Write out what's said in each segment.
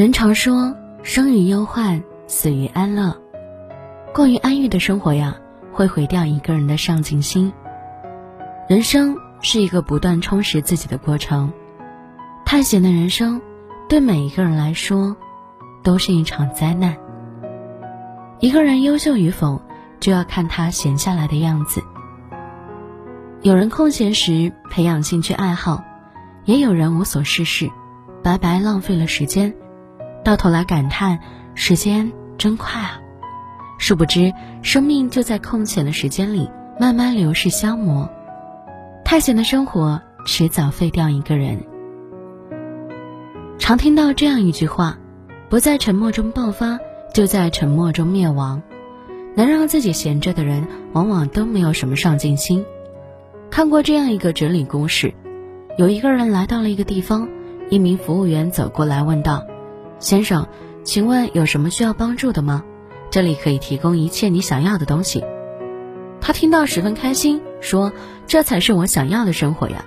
人常说，生于忧患，死于安乐。过于安逸的生活呀，会毁掉一个人的上进心。人生是一个不断充实自己的过程。太闲的人生，对每一个人来说，都是一场灾难。一个人优秀与否，就要看他闲下来的样子。有人空闲时培养兴趣爱好，也有人无所事事，白白浪费了时间。到头来感叹时间真快啊！殊不知，生命就在空闲的时间里慢慢流逝消磨。太闲的生活，迟早废掉一个人。常听到这样一句话：不在沉默中爆发，就在沉默中灭亡。能让自己闲着的人，往往都没有什么上进心。看过这样一个哲理故事：有一个人来到了一个地方，一名服务员走过来问道。先生，请问有什么需要帮助的吗？这里可以提供一切你想要的东西。他听到十分开心，说：“这才是我想要的生活呀！”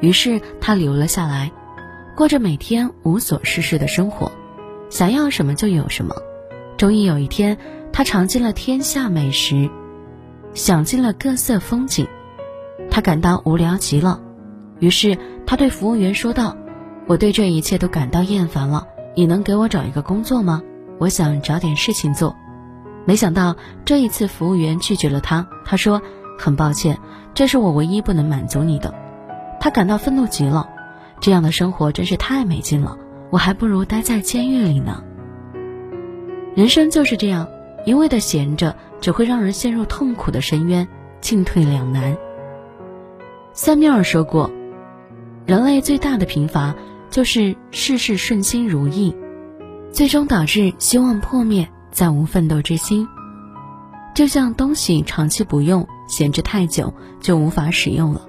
于是他留了下来，过着每天无所事事的生活，想要什么就有什么。终于有一天，他尝尽了天下美食，享尽了各色风景，他感到无聊极了。于是他对服务员说道：“我对这一切都感到厌烦了。”你能给我找一个工作吗？我想找点事情做。没想到这一次服务员拒绝了他。他说：“很抱歉，这是我唯一不能满足你的。”他感到愤怒极了。这样的生活真是太没劲了，我还不如待在监狱里呢。人生就是这样，一味的闲着，只会让人陷入痛苦的深渊，进退两难。塞缪尔说过：“人类最大的贫乏。”就是事事顺心如意，最终导致希望破灭，再无奋斗之心。就像东西长期不用，闲置太久就无法使用了。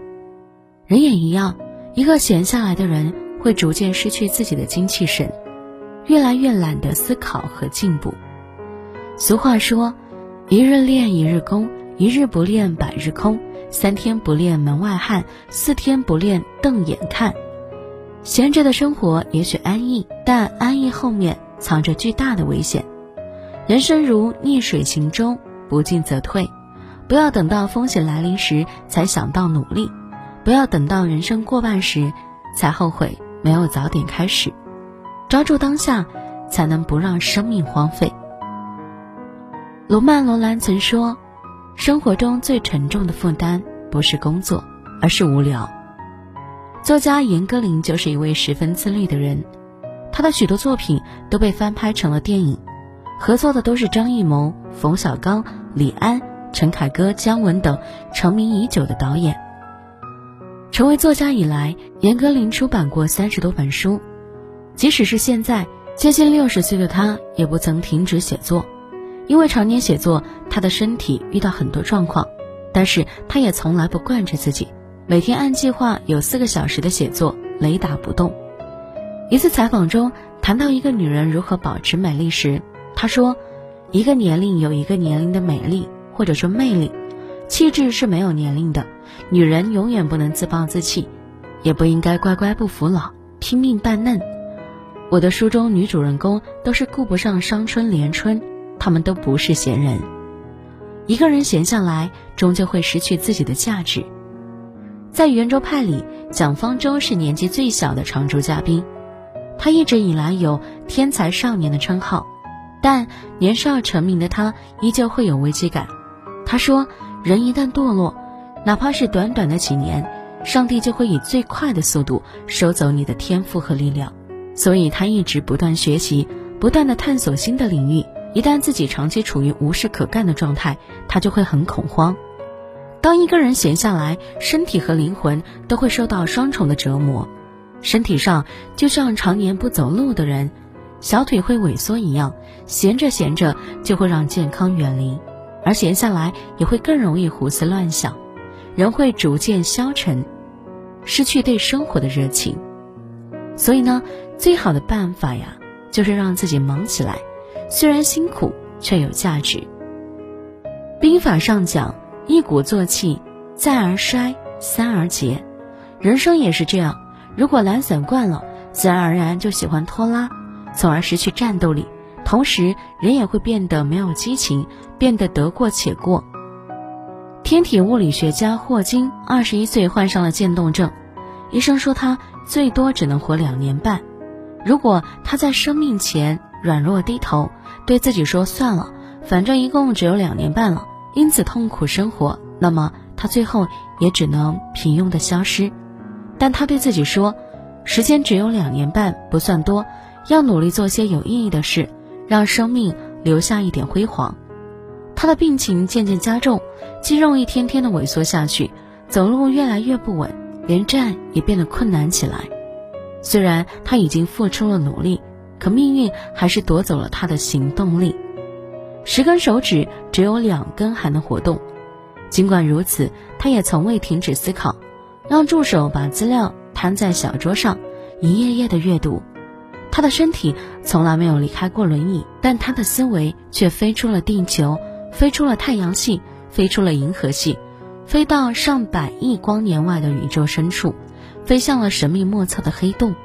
人也一样，一个闲下来的人会逐渐失去自己的精气神，越来越懒得思考和进步。俗话说：“一日练一日功，一日不练百日空，三天不练门外汉，四天不练瞪眼看。”闲着的生活也许安逸，但安逸后面藏着巨大的危险。人生如逆水行舟，不进则退。不要等到风险来临时才想到努力，不要等到人生过半时才后悔没有早点开始。抓住当下，才能不让生命荒废。罗曼·罗兰曾说：“生活中最沉重的负担不是工作，而是无聊。”作家严歌苓就是一位十分自律的人，他的许多作品都被翻拍成了电影，合作的都是张艺谋、冯小刚、李安、陈凯歌、姜文等成名已久的导演。成为作家以来，严歌苓出版过三十多本书，即使是现在接近六十岁的他，也不曾停止写作。因为常年写作，他的身体遇到很多状况，但是他也从来不惯着自己。每天按计划有四个小时的写作，雷打不动。一次采访中谈到一个女人如何保持美丽时，她说：“一个年龄有一个年龄的美丽，或者说魅力，气质是没有年龄的。女人永远不能自暴自弃，也不应该乖乖不服老，拼命扮嫩。我的书中女主人公都是顾不上伤春怜春，她们都不是闲人。一个人闲下来，终究会失去自己的价值。”在圆桌派里，蒋方舟是年纪最小的常驻嘉宾。他一直以来有“天才少年”的称号，但年少成名的他依旧会有危机感。他说：“人一旦堕落，哪怕是短短的几年，上帝就会以最快的速度收走你的天赋和力量。”所以，他一直不断学习，不断的探索新的领域。一旦自己长期处于无事可干的状态，他就会很恐慌。当一个人闲下来，身体和灵魂都会受到双重的折磨。身体上就像常年不走路的人，小腿会萎缩一样，闲着闲着就会让健康远离；而闲下来也会更容易胡思乱想，人会逐渐消沉，失去对生活的热情。所以呢，最好的办法呀，就是让自己忙起来，虽然辛苦，却有价值。兵法上讲。一鼓作气，再而衰，三而竭。人生也是这样，如果懒散惯了，自然而然就喜欢拖拉，从而失去战斗力，同时人也会变得没有激情，变得得过且过。天体物理学家霍金二十一岁患上了渐冻症，医生说他最多只能活两年半。如果他在生命前软弱低头，对自己说算了，反正一共只有两年半了，因此痛苦生活，那么他最后也只能平庸的消失。但他对自己说，时间只有两年半不算多，要努力做些有意义的事，让生命留下一点辉煌。他的病情渐渐加重，肌肉一天天的萎缩下去，走路越来越不稳，连站也变得困难起来。虽然他已经付出了努力，可命运还是夺走了他的行动力。十根手指只有两根还能活动。尽管如此，他也从未停止思考，让助手把资料摊在小桌上，一页页的阅读。他的身体从来没有离开过轮椅，但他的思维却飞出了地球，飞出了太阳系，飞出了银河系，飞到上百亿光年外的宇宙深处。飞向了神秘莫测的黑洞。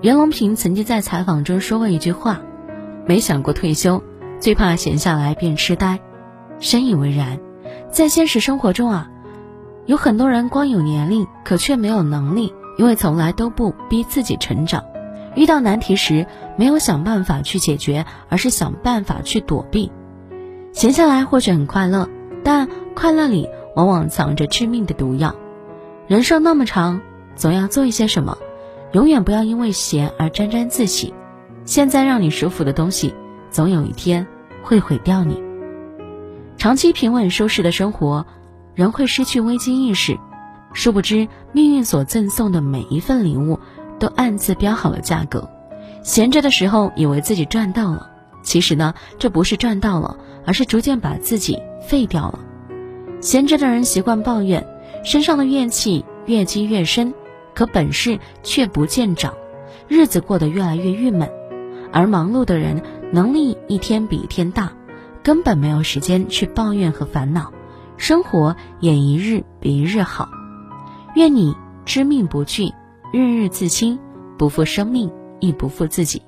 袁隆平曾经在采访中说过一句话：“没想过退休，最怕闲下来变痴呆。”深以为然。在现实生活中啊，有很多人光有年龄，可却没有能力，因为从来都不逼自己成长。遇到难题时，没有想办法去解决，而是想办法去躲避。闲下来或许很快乐，但快乐里往往藏着致命的毒药。人生那么长，总要做一些什么，永远不要因为闲而沾沾自喜。现在让你舒服的东西，总有一天会毁掉你。长期平稳舒适的生活，人会失去危机意识。殊不知，命运所赠送的每一份礼物，都暗自标好了价格。闲着的时候，以为自己赚到了，其实呢，这不是赚到了，而是逐渐把自己废掉了。闲着的人习惯抱怨。身上的怨气越积越深，可本事却不见长，日子过得越来越郁闷。而忙碌的人能力一天比一天大，根本没有时间去抱怨和烦恼，生活也一日比一日好。愿你知命不惧，日日自清，不负生命，亦不负自己。